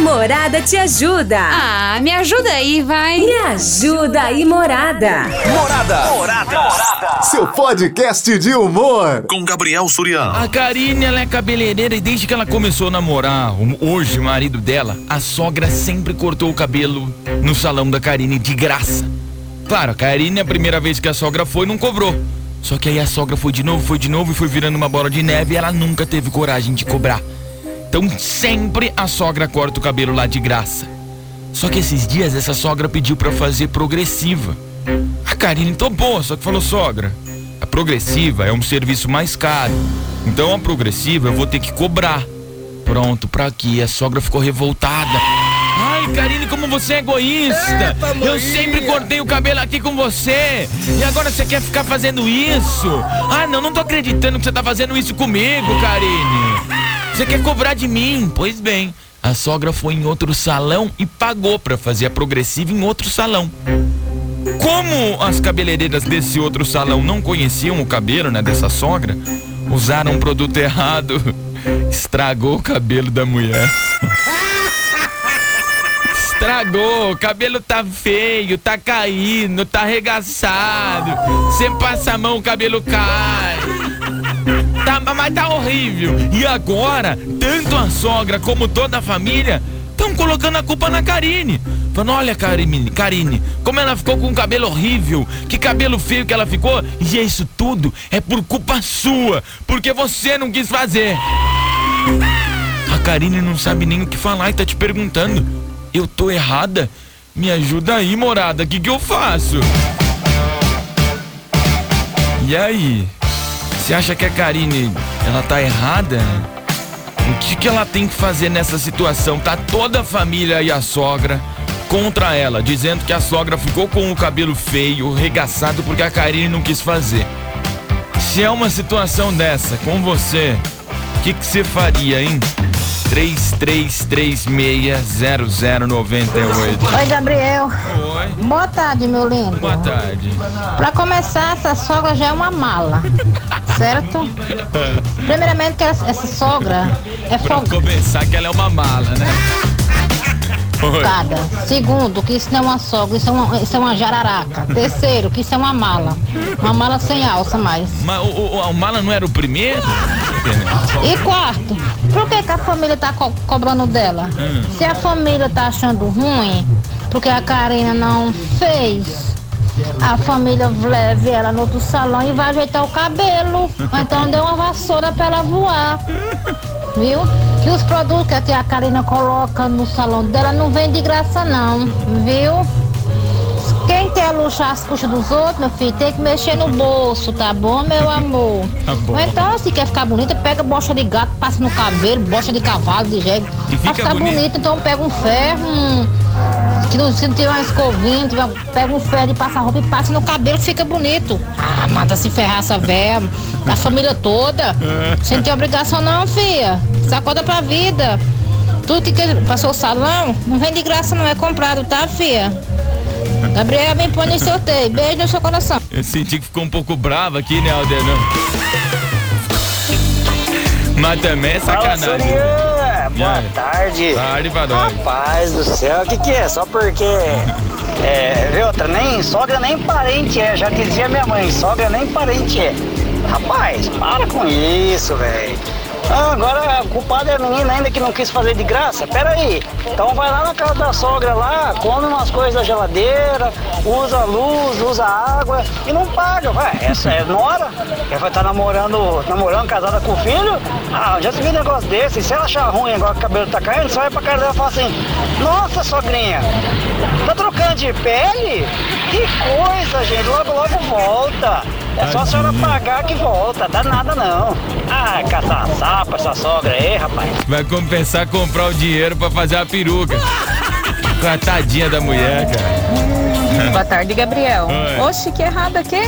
Morada te ajuda. Ah, me ajuda aí, vai. Me ajuda aí, Morada. Morada. Morada. Seu podcast de humor. Com Gabriel Suriano. A Karine, ela é cabeleireira e desde que ela começou a namorar, hoje o marido dela, a sogra sempre cortou o cabelo no salão da Karine de graça. Claro, a Karine, a primeira vez que a sogra foi, não cobrou. Só que aí a sogra foi de novo, foi de novo e foi virando uma bola de neve e ela nunca teve coragem de cobrar. Então sempre a sogra corta o cabelo lá de graça. Só que esses dias essa sogra pediu para fazer progressiva. A Karine topou, só que falou: sogra, a progressiva é um serviço mais caro. Então a progressiva eu vou ter que cobrar. Pronto, pra quê? A sogra ficou revoltada. Ai, Karine, como você é egoísta! eu sempre cortei o cabelo aqui com você! E agora você quer ficar fazendo isso? Ah, não, não tô acreditando que você tá fazendo isso comigo, Karine! Você quer cobrar de mim? Pois bem, a sogra foi em outro salão e pagou para fazer a progressiva em outro salão. Como as cabeleireiras desse outro salão não conheciam o cabelo, né, dessa sogra, usaram um produto errado, estragou o cabelo da mulher. Estragou, o cabelo tá feio, tá caindo, tá arregaçado. Você passa a mão, o cabelo cai. Tá, mas tá horrível. E agora, tanto a sogra como toda a família estão colocando a culpa na Karine. Falando, olha, Karine, Karine, como ela ficou com um cabelo horrível, que cabelo feio que ela ficou, e isso tudo é por culpa sua, porque você não quis fazer. A Karine não sabe nem o que falar e tá te perguntando: eu tô errada? Me ajuda aí, morada, o que, que eu faço? E aí? Você acha que a Karine, ela tá errada? O que, que ela tem que fazer nessa situação? Tá toda a família e a sogra contra ela, dizendo que a sogra ficou com o cabelo feio, regaçado porque a Karine não quis fazer. Se é uma situação dessa com você, o que, que você faria, hein? 33360098. Oi, Gabriel. Oi. Boa tarde, meu lindo. Boa tarde. Pra começar, essa sogra já é uma mala, certo? Primeiramente, que essa, sogra é Pra folgada. começar que ela é uma mala, né? Oi. Segundo, que isso não é uma sogra, isso é uma, isso é uma jararaca. Terceiro, que isso é uma mala. Uma mala sem alça mais. Mas o, o, a mala não era o primeiro? E quarto, por que, que a família tá co- cobrando dela? Hum. Se a família tá achando ruim, porque a Karina não fez, a família leve ela no outro salão e vai ajeitar o cabelo. Então deu uma vassoura pra ela voar. Viu? Que os produtos que a tia Karina coloca no salão dela não vem de graça não, viu? Quem quer luxar as custas dos outros, meu filho, tem que mexer no bolso, tá bom, meu amor? Tá bom. Ou então, se quer ficar bonita, pega bocha de gato, passa no cabelo, bocha de cavalo, de jegue. Pra fica ficar bonito. bonita, então pega um ferro, um, que não, se não tiver uma escovinha, tiver- pega um ferro e passa a roupa e passa no cabelo, fica bonito. Ah, manda se ferrar essa véia, a família toda. Você não tem obrigação não, filha. Sacoda pra vida. Tudo que passou o salão, não vem de graça, não é comprado, tá, filha? Gabriel, me põe no sorteio. Beijo no seu coração. Eu senti que ficou um pouco brava aqui, né, Aldenão? Mas também é sacanagem. Sorian. Boa aí? tarde. Tarde pra nós. Rapaz do céu, o que, que é? Só porque. É, viu outra? Nem sogra nem parente é. Já dizia minha mãe, sogra nem parente é. Rapaz, para com isso, velho. Ah, agora a culpada é a menina ainda que não quis fazer de graça? Pera aí. Então vai lá na casa da sogra lá, come umas coisas da geladeira, usa luz, usa água e não paga, vai. Essa é nora. Ela vai estar namorando, namorando, casada com o filho. Ah, já se viu um negócio desse. E se ela achar ruim agora que o cabelo tá caindo, você vai pra casa dela e fala assim, nossa sogrinha, tá trocando de pele? Que coisa, gente, logo logo volta. É só a senhora pagar que volta, dá nada não. Ah, caçar sapo essa sogra aí, rapaz. Vai compensar comprar o dinheiro pra fazer a peruca. Coitadinha da mulher, cara. Boa tarde, Gabriel. Oi. Oxe, que errado aqui.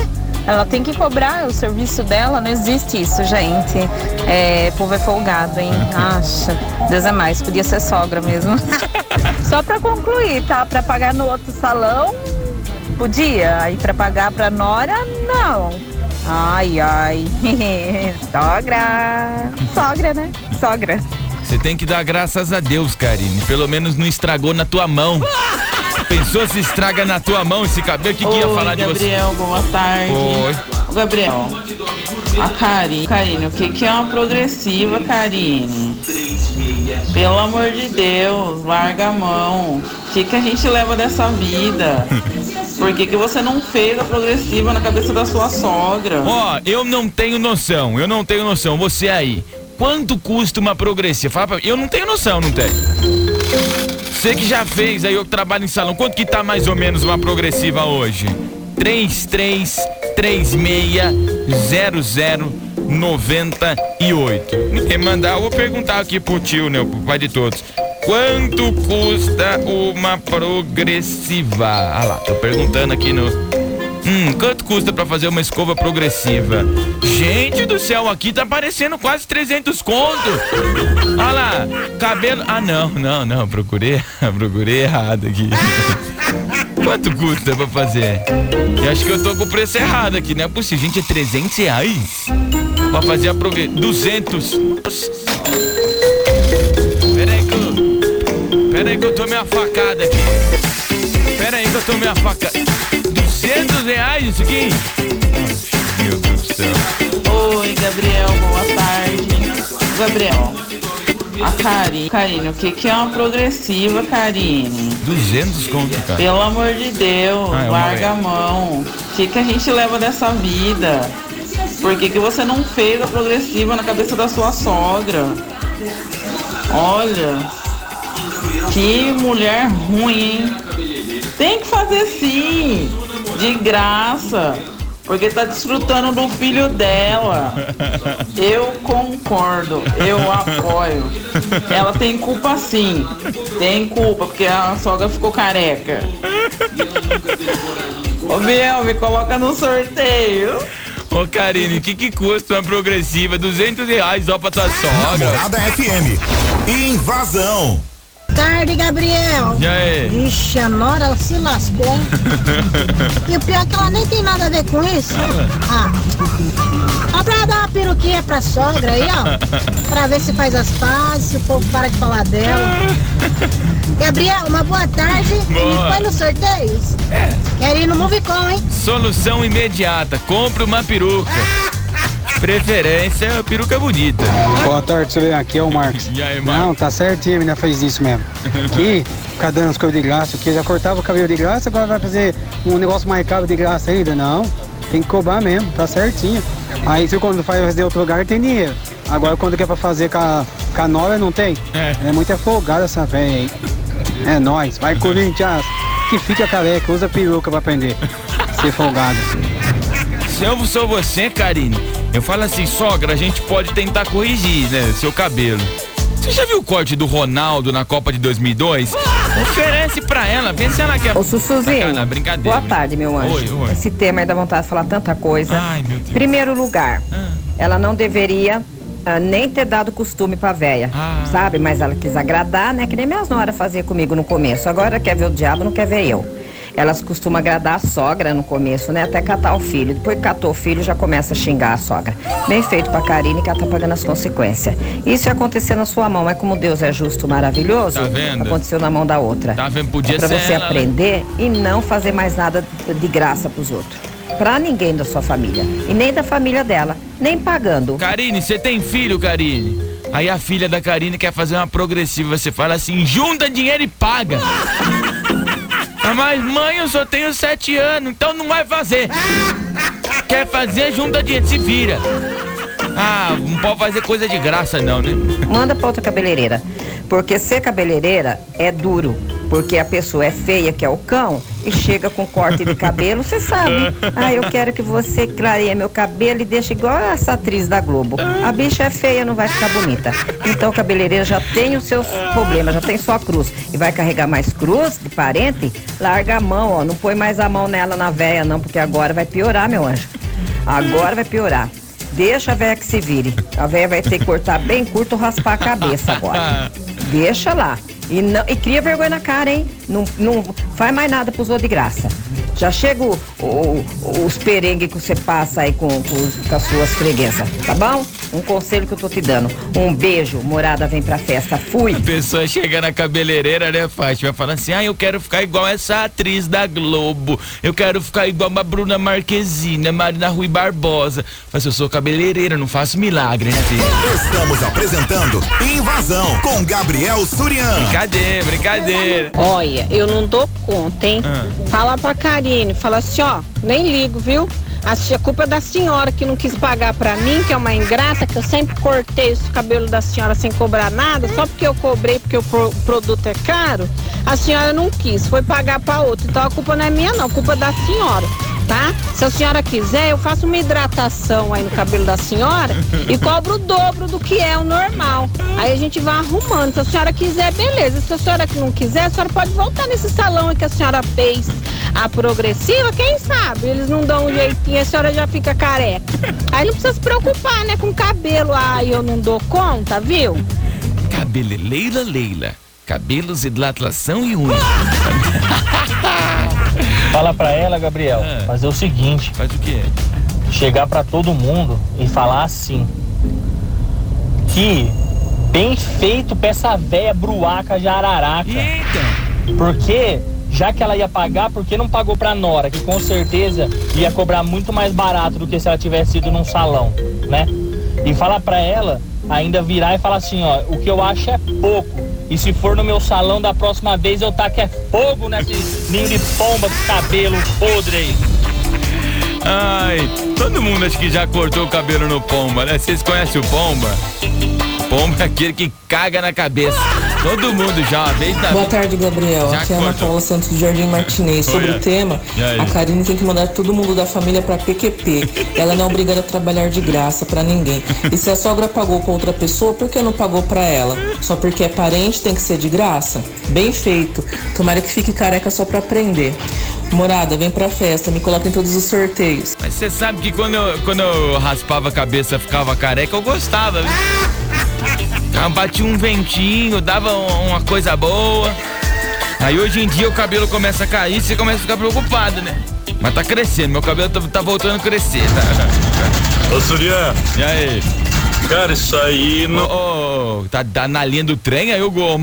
Ela tem que cobrar o serviço dela, não existe isso, gente. É, povo é folgado, hein? Acha. Deus é mais, podia ser sogra mesmo. Só pra concluir, tá? Pra pagar no outro salão, podia. Aí pra pagar pra Nora, não. Ai, ai. sogra. Sogra, né? Sogra. você tem que dar graças a Deus, Karine. Pelo menos não estragou na tua mão. Pensou se estraga na tua mão esse cabelo? O que, que ia falar de você? Gabriel, boa tarde. Oi. Ô, Gabriel, a Karine, Karine, o que, que é uma progressiva, Karine? Pelo amor de Deus, larga a mão. O que, que a gente leva dessa vida? Por que, que você não fez a progressiva na cabeça da sua sogra? Ó, eu não tenho noção, eu não tenho noção. Você aí, quanto custa uma progressiva? Fala pra mim. Eu não tenho noção, não tenho. Você que já fez, aí eu trabalho em salão, quanto que tá mais ou menos uma progressiva hoje? 33360098. Quem mandar, eu vou perguntar aqui pro tio, né, pro pai de todos. Quanto custa uma progressiva? Ah lá, tô perguntando aqui no. Hum, quanto custa pra fazer uma escova progressiva? Gente do céu, aqui tá parecendo quase 300 conto. Ah lá, cabelo. Ah, não, não, não, procurei, procurei errado aqui. Quanto custa pra fazer? Eu acho que eu tô com o preço errado aqui, não é possível. Gente, é 300 reais pra fazer a progressiva. 200. Pera aí que eu tô meio facada aqui. Pera aí que eu tô meio facada. 200 reais isso aqui? Meu Deus do céu. Oi, Gabriel, boa tarde. Gabriel, a Karine, Karine, o que, que é uma progressiva, Karine? 200 conto, cara. Pelo amor de Deus, Ah, é uma larga a mão. O que, que a gente leva dessa vida? Por que, que você não fez a progressiva na cabeça da sua sogra? Olha, que mulher ruim, hein? Tem que fazer sim, de graça, porque tá desfrutando do filho dela. Eu concordo, eu apoio. Ela tem culpa sim, tem culpa, porque a sogra ficou careca. Ô Biel, me coloca no sorteio. Ô Karine, o que que custa uma progressiva? 200 reais só pra tua sogra. Namorada FM. Invasão. Tarde, Gabriel. E aí? Ixi, a Nora se lascou. e o pior é que ela nem tem nada a ver com isso. Ah. Ó pra dar uma peruquinha pra sogra aí, ó. Pra ver se faz as pazes, se o povo para de falar dela. Gabriel, uma boa tarde. Boa. E foi no sorteio? Quero ir no Movicon, hein? Solução imediata. Compre uma peruca. Preferência, peruca bonita. Boa tarde, senhor. Aqui é o Marcos. E aí, Marcos? Não, tá certinho, a menina fez isso mesmo. Aqui, ficar dando as coisas de graça, porque já cortava o cabelo de graça, agora vai fazer um negócio mais caro de graça ainda. Não, tem que cobrar mesmo, tá certinho. Aí se quando faz fazer outro lugar, tem dinheiro. Agora quando quer pra fazer com a, com a nora, não tem. É. É muito folgada essa velha aí. É nóis, vai Corinthians. Que fica careca, usa peruca pra aprender. Ser folgado. Se eu sou você, Karine, eu falo assim, sogra, a gente pode tentar corrigir, né, seu cabelo. Você já viu o corte do Ronaldo na Copa de 2002? Oferece pra ela, vê se ela quer. Ô, Sussuzinho, brincadeira. boa tarde, meu anjo. Oi, oi. Esse tema aí dá vontade de falar tanta coisa. Ai, meu Deus. Primeiro lugar, Ah. ela não deveria ah, nem ter dado costume pra véia, Ah. sabe? Mas ela quis agradar, né? Que nem minhas noras fazia comigo no começo. Agora quer ver o diabo, não quer ver eu. Elas costumam agradar a sogra no começo, né? Até catar o filho. Depois que catou o filho, já começa a xingar a sogra. Bem feito pra Karine, que ela tá pagando as consequências. Isso ia acontecer na sua mão, mas como Deus é justo, maravilhoso, Tá vendo? aconteceu na mão da outra. Tá vendo? Podia é pra ser você ela, né? aprender e não fazer mais nada de graça pros outros. Pra ninguém da sua família. E nem da família dela. Nem pagando. Karine, você tem filho, Karine? Aí a filha da Karine quer fazer uma progressiva, você fala assim, junta dinheiro e paga. Mas mãe, eu só tenho sete anos, então não vai fazer. Quer fazer, junta dinheiro, se vira. Ah, não pode fazer coisa de graça não, né? Manda pra outra cabeleireira. Porque ser cabeleireira é duro. Porque a pessoa é feia, que é o cão, e chega com corte de cabelo, você sabe. Ah, eu quero que você clareie meu cabelo e deixe igual essa atriz da Globo. A bicha é feia, não vai ficar bonita. Então a cabeleireira já tem os seus problemas, já tem só cruz. E vai carregar mais cruz de parente? Larga a mão, ó. Não põe mais a mão nela na véia, não, porque agora vai piorar, meu anjo. Agora vai piorar. Deixa a véia que se vire. A véia vai ter que cortar bem curto ou raspar a cabeça agora. Deixa lá. E, não, e cria vergonha na cara, hein? Não, não faz mais nada pros outros de graça. Já chega o- o- os perengues que você passa aí com, com com as suas freguesas, tá bom? Um conselho que eu tô te dando. Um beijo, morada vem pra festa. Fui. A pessoa chega na cabeleireira, né, Fátima? Fala assim: ah, eu quero ficar igual essa atriz da Globo. Eu quero ficar igual uma Bruna Marquezine, Marina Rui Barbosa. Mas eu sou cabeleireira, não faço milagre, né, filho? Estamos apresentando Invasão com Gabriel Surian. Brincadeira, brincadeira. Olha, eu não dou conta, hein? Ah. Fala pra Karine, fala assim, ó, nem ligo, viu? A culpa é da senhora que não quis pagar pra mim, que é uma ingrata, que eu sempre cortei o cabelo da senhora sem cobrar nada, só porque eu cobrei porque o pro- produto é caro, a senhora não quis, foi pagar pra outra. Então a culpa não é minha não, a culpa é da senhora, tá? Se a senhora quiser, eu faço uma hidratação aí no cabelo da senhora e cobro o dobro do que é o normal. Aí a gente vai arrumando. Se a senhora quiser, beleza. Se a senhora que não quiser, a senhora pode voltar nesse salão aí que a senhora fez a progressiva, quem sabe? Eles não dão um jeitinho, a senhora já fica careca. Aí não precisa se preocupar, né, com cabelo. Ai, eu não dou conta, viu? Cabeleleira Leila. Cabelos, hidratação e unha. Fala pra ela, Gabriel, fazer o seguinte. Faz o quê? Chegar pra todo mundo e falar assim. Que bem feito pra essa véia bruaca jararaca. Porque, já que ela ia pagar, por que não pagou pra Nora? Que com certeza ia cobrar muito mais barato do que se ela tivesse ido num salão, né? E falar pra ela, ainda virar e falar assim, ó, o que eu acho é pouco. E se for no meu salão da próxima vez, eu taco é fogo nesse ninho de pomba com cabelo podre aí. Ai, todo mundo acho que já cortou o cabelo no Pomba, né? Vocês conhecem o Pomba? Pomba é aquele que caga na cabeça. Todo mundo já, vez na Boa tarde, Gabriel. Já Aqui é a Ana. Paula Santos do Jardim Martinez. Sobre o tema, a Karine tem que mandar todo mundo da família pra PQP. Ela não é obrigada a trabalhar de graça pra ninguém. E se a sogra pagou pra outra pessoa, por que não pagou pra ela? Só porque é parente tem que ser de graça? Bem feito. Tomara que fique careca só pra aprender. Morada, vem pra festa, me coloca em todos os sorteios. Mas você sabe que quando eu, quando eu raspava a cabeça ficava careca, eu gostava, viu? Ah, Batia um ventinho, dava um- uma coisa boa. Aí hoje em dia o cabelo começa a cair, você começa a ficar preocupado, né? Mas tá crescendo, meu cabelo tá, tá voltando a crescer, tá? Ô, Surian. E aí? Cara, isso aí não. Ô, ô, tá, tá na linha do trem aí o gol?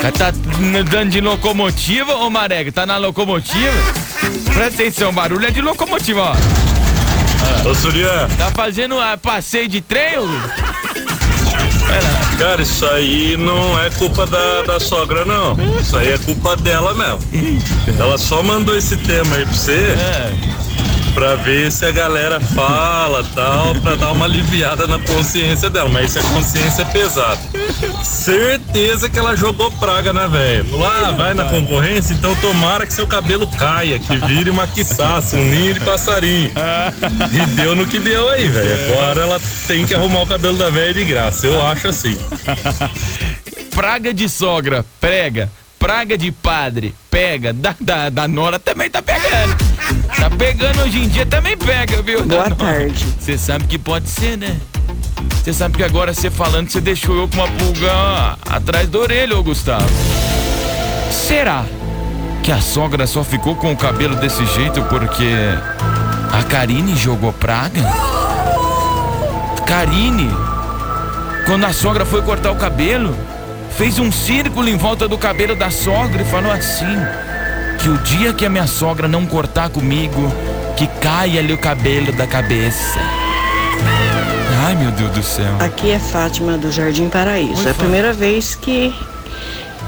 Cara, Tá andando de locomotiva, ô Marega? Tá na locomotiva? Presta atenção, barulho é de locomotiva, ó. Ô, Surian. Tá fazendo ah, passeio de trem, ô? Cara, isso aí não é culpa da, da sogra, não. Isso aí é culpa dela mesmo. Ela só mandou esse tema aí pra você. Pra ver se a galera fala tal, pra dar uma aliviada na consciência dela. Mas isso é consciência pesada. Certeza que ela jogou praga na velha. Falou, ah, vai na concorrência, então tomara que seu cabelo caia, que vire uma quiçaça, um ninho de passarinho. E deu no que deu aí, velho. Agora ela tem que arrumar o cabelo da velha de graça. Eu acho assim. Praga de sogra, prega. Praga de padre, pega. Da, da, da Nora também tá pegando. Tá pegando hoje em dia, também pega, viu? Boa tarde. Você sabe que pode ser, né? Você sabe que agora você falando, você deixou eu com uma pulga atrás da orelha, ô Gustavo. Será que a sogra só ficou com o cabelo desse jeito porque a Karine jogou praga? Karine, quando a sogra foi cortar o cabelo, fez um círculo em volta do cabelo da sogra e falou assim: que o dia que a minha sogra não cortar comigo, que caia ali o cabelo da cabeça. Ai, meu Deus do céu. Aqui é Fátima do Jardim Paraíso. é a primeira vez que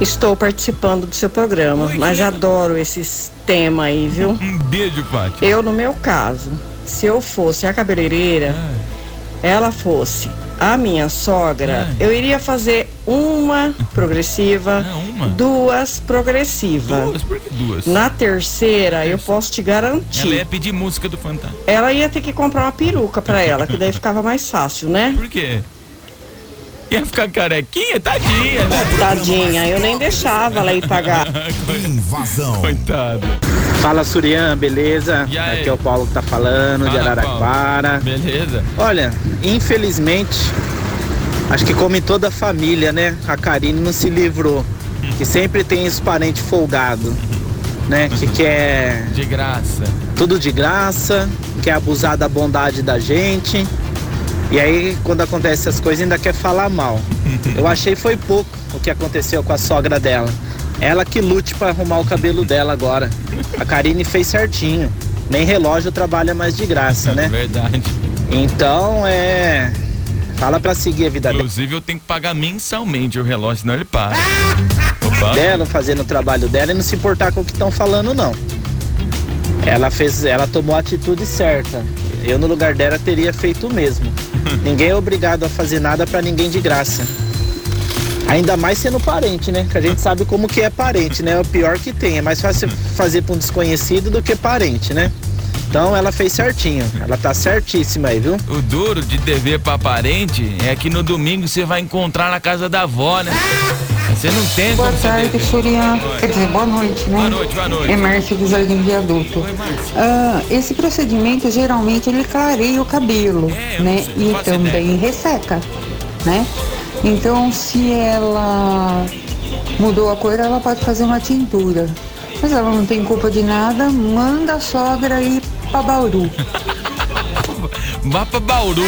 estou participando do seu programa, mas adoro esses temas aí, viu? Um beijo, Fátima. Eu, no meu caso, se eu fosse a cabeleireira, ela fosse a minha sogra, eu iria fazer uma progressiva, duas progressivas. Duas? Por que duas? Na terceira, eu posso te garantir. Ela ia pedir música do Fantasma. Ela ia ter que comprar uma peruca pra ela, que daí ficava mais fácil, né? Por quê? Ia ficar carequinha? Tadinha, né? Tadinha, eu nem deixava ela ir pagar. Invasão. Coitado. Fala Surian, beleza? E aí? Aqui é o Paulo que tá falando, de Fala, Araraquara. Beleza. Olha, infelizmente, Acho que como em toda família, né? A Karine não se livrou. Que sempre tem esse parente folgado, né? Que quer. De graça. Tudo de graça, quer abusar da bondade da gente. E aí, quando acontece essas coisas, ainda quer falar mal. Eu achei foi pouco o que aconteceu com a sogra dela. Ela que lute para arrumar o cabelo dela agora. A Karine fez certinho. Nem relógio trabalha mais de graça, né? Verdade. Então, é. Fala pra seguir a vida Inclusive, eu tenho que pagar mensalmente o relógio, senão ele para. Opa. dela, fazendo o trabalho dela e não se importar com o que estão falando, não. Ela fez, ela tomou a atitude certa. Eu no lugar dela teria feito o mesmo. ninguém é obrigado a fazer nada pra ninguém de graça. Ainda mais sendo parente, né? Que a gente sabe como que é parente, né? É o pior que tem. É mais fácil fazer pra um desconhecido do que parente, né? Então ela fez certinho. Ela tá certíssima aí, viu? O duro de dever pra parente é que no domingo você vai encontrar na casa da avó, né? Você não tem Boa tarde. Furian. Quer dizer, boa noite, né? Boa noite, boa noite. É Márcia do Jardim Viaduto. Ah, esse procedimento, geralmente, ele clareia o cabelo, É, né? E também resseca, né? Então, se ela mudou a cor, ela pode fazer uma tintura. Mas ela não tem culpa de nada, manda a sogra ir pra Bauru. Vá pra Bauru.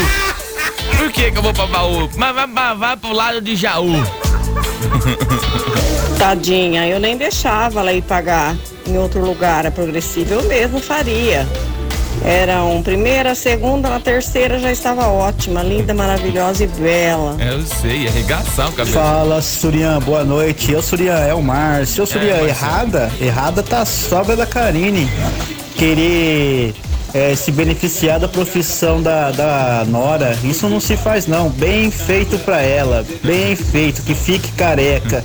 Por que que eu vou pra Bauru? Mas vai, vai, vai pro lado de Jaú. Tadinha, eu nem deixava ela ir pagar em outro lugar a progressiva, eu mesmo faria. Era um primeira, segunda, na terceira já estava ótima, linda, maravilhosa e bela. É, eu sei, arregaçar o cabelo. Fala, Surian, boa noite. Eu, Surian, é o Márcio. Eu, Surian, Márcio. errada? Errada tá a sogra da Karine. Querer é, se beneficiar da profissão da, da Nora. Isso não se faz, não. Bem feito pra ela. Bem feito. Que fique careca.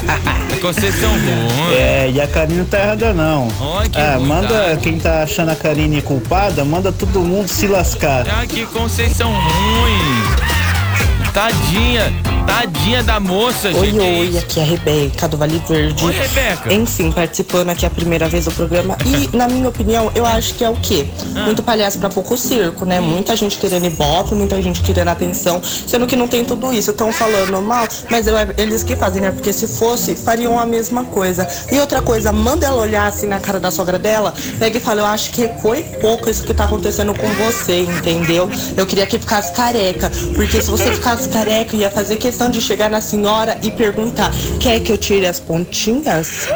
Conceição ruim. É, e a Karine não tá errada, não. Ai, ah, manda quem tá achando a Karine culpada, manda todo mundo se lascar. Ah, que Conceição ruim. Tadinha, tadinha da moça, Oi, gente. oi, aqui é a Rebeca do Vale Verde. Oi, Rebeca. Enfim, participando aqui a primeira vez do programa. E, na minha opinião, eu acho que é o quê? Ah. Muito palhaço pra pouco circo, né? Muita gente querendo ibope, muita gente querendo atenção, sendo que não tem tudo isso. Estão falando mal, mas eu- eles que fazem, né? Porque se fosse, fariam a mesma coisa. E outra coisa, manda ela olhar assim na cara da sogra dela, pega e fala, eu acho que foi pouco isso que tá acontecendo com você, entendeu? Eu queria que ficasse careca, porque se você ficasse careca, ia fazer questão de chegar na senhora e perguntar, quer que eu tire as pontinhas?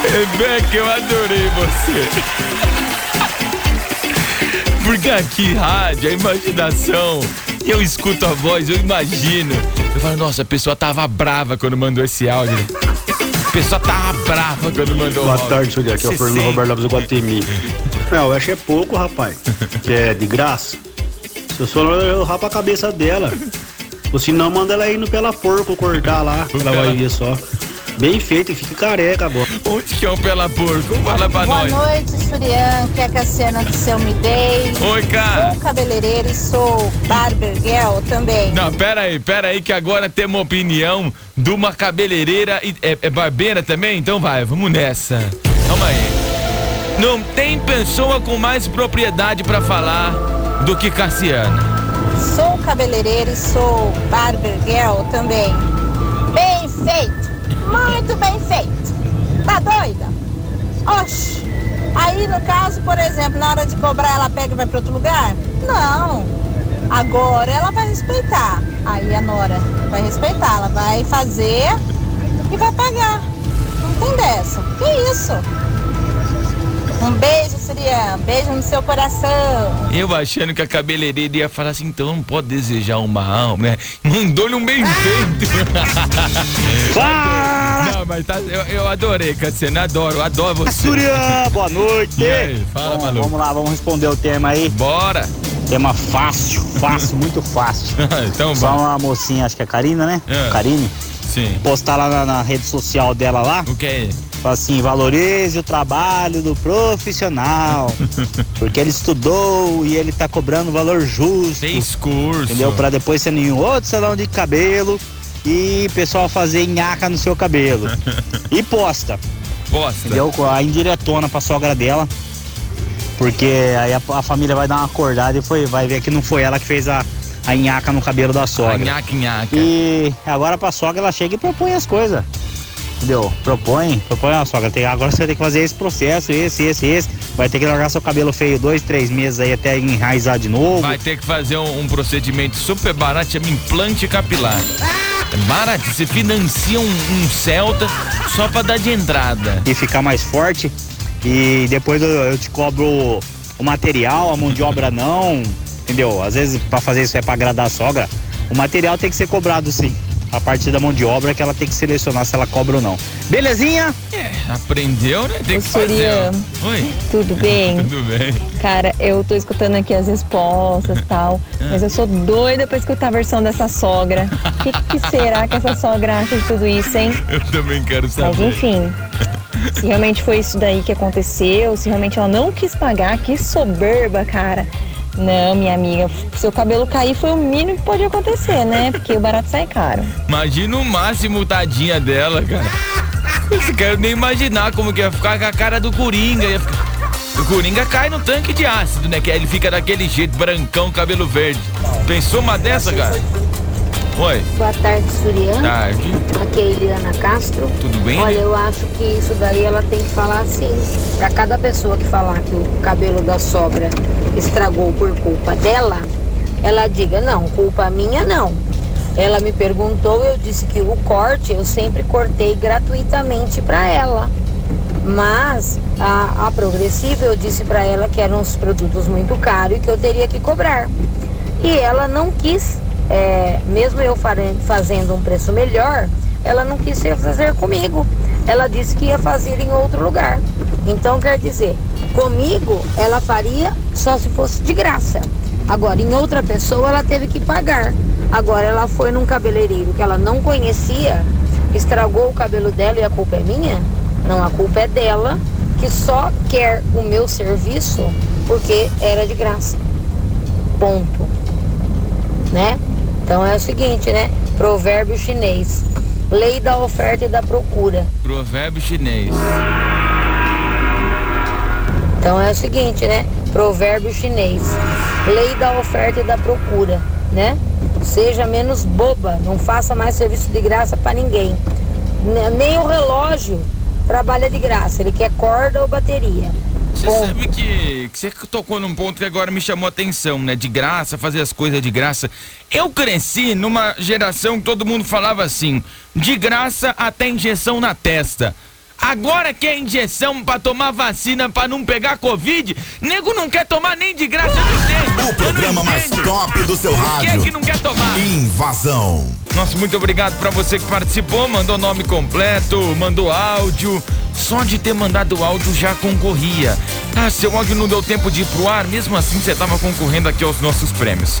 Rebeca, eu adorei você. Porque aqui, rádio, a imaginação. Eu escuto a voz, eu imagino. Eu falo, nossa, a pessoa tava brava quando mandou esse áudio. A pessoa tava brava quando mandou o Boa tarde, Julia. Aqui é o Fernando? Roberto Lopes do Guatemi. Não, eu achei pouco, rapaz. Que é de graça. Se eu só eu rapo a cabeça dela. Ou se não, manda ela indo pela porco cortar lá. Ela vai ver só. Bem feito, fica careca, boa. Onde que é um pela porco? Fala pra Boa nós. noite, Surian, que é a Cassiana do Seu Midei. Oi, cara. Sou cabeleireira e sou barber girl também. Não, pera aí, pera aí, que agora temos uma opinião de uma cabeleireira e é, é barbeira também? Então vai, vamos nessa. Calma aí. Não tem pessoa com mais propriedade pra falar do que Cassiana. Sou cabeleireira e sou barber girl também. Bem feito, muito bem feito. Tá doida? Oxi. Aí, no caso, por exemplo, na hora de cobrar, ela pega e vai para outro lugar? Não. Agora ela vai respeitar. Aí a Nora vai respeitar. Ela vai fazer e vai pagar. Não tem dessa. Que isso? Um beijo, Sirian. Beijo no seu coração. Eu achando que a cabeleireira ia falar assim, então não pode desejar uma alma, né? Mandou-lhe um bem feito. Não, mas tá, eu, eu adorei, Cassiano, adoro, adoro você. Surian, boa noite. E aí, fala, Bom, maluco. Vamos lá, vamos responder o tema aí. Bora. Tema fácil, fácil, muito fácil. então Só uma mocinha, acho que é a Karina, né? É. Karine. Sim. Postar lá na, na rede social dela lá. O que é? Fala assim, valorize o trabalho do profissional. porque ele estudou e ele tá cobrando o valor justo. Fez curso. Entendeu? Pra depois ser em outro salão de cabelo e o pessoal fazer nhaca no seu cabelo. e posta. Posta. Entendeu? A indiretona pra sogra dela. Porque aí a, a família vai dar uma acordada e foi, vai ver que não foi ela que fez a, a nhaca no cabelo da sogra. A nhaca, nhaca. E agora pra sogra ela chega e propõe as coisas. Entendeu? Propõe, propõe a sogra. Tem, agora você vai ter que fazer esse processo, esse, esse, esse. Vai ter que largar seu cabelo feio dois, três meses aí até enraizar de novo. Vai ter que fazer um, um procedimento super barato, chama implante capilar. É barato, você financia um, um Celta só pra dar de entrada. E ficar mais forte. E depois eu, eu te cobro o material, a mão de obra não. Entendeu? Às vezes pra fazer isso é pra agradar a sogra. O material tem que ser cobrado sim. A partir da mão de obra que ela tem que selecionar se ela cobra ou não. Belezinha? É, aprendeu, né? Tem Ô, que fazer. Surya. Oi. Tudo bem? Tudo bem. Cara, eu tô escutando aqui as respostas e tal, mas eu sou doida pra escutar a versão dessa sogra. O que, que será que essa sogra acha de tudo isso, hein? Eu também quero Mas saber. enfim, se realmente foi isso daí que aconteceu, se realmente ela não quis pagar, que soberba, cara. Não, minha amiga, seu cabelo cair foi o mínimo que pode acontecer, né? Porque o barato sai caro. Imagina o máximo tadinha dela, cara. Não quero nem imaginar como que ia ficar com a cara do Coringa. O Coringa cai no tanque de ácido, né? Que ele fica daquele jeito, brancão, cabelo verde. Pensou uma dessa, cara? Oi. Boa tarde, Suriana. Tarde. Aqui é a Eliana Castro. Tudo bem, Olha, eu acho que isso daí ela tem que falar assim. Pra cada pessoa que falar que o cabelo da sogra estragou por culpa dela, ela diga, não, culpa minha não. Ela me perguntou, eu disse que o corte eu sempre cortei gratuitamente pra ela. Mas a, a progressiva eu disse pra ela que eram uns produtos muito caros e que eu teria que cobrar. E ela não quis, é, mesmo eu fazendo um preço melhor, ela não quis fazer comigo. Ela disse que ia fazer em outro lugar. Então quer dizer, comigo ela faria só se fosse de graça. Agora, em outra pessoa ela teve que pagar. Agora ela foi num cabeleireiro que ela não conhecia, estragou o cabelo dela e a culpa é minha? Não, a culpa é dela, que só quer o meu serviço porque era de graça. Ponto. Né? Então é o seguinte, né? Provérbio chinês. Lei da oferta e da procura. Provérbio chinês. Então é o seguinte, né? Provérbio chinês. Lei da oferta e da procura, né? Seja menos boba, não faça mais serviço de graça para ninguém. Ne- Nem o relógio trabalha de graça, ele quer corda ou bateria. Você sabe que, que você tocou num ponto que agora me chamou a atenção, né? De graça, fazer as coisas de graça. Eu cresci numa geração que todo mundo falava assim: de graça até injeção na testa. Agora que é injeção pra tomar vacina pra não pegar Covid, nego não quer tomar nem de graça. Não. O programa mais top do seu Quem é rádio. que não quer tomar? Invasão. Nossa, muito obrigado pra você que participou, mandou nome completo, mandou áudio. Só de ter mandado áudio já concorria. Ah, seu áudio não deu tempo de ir pro ar, mesmo assim você tava concorrendo aqui aos nossos prêmios.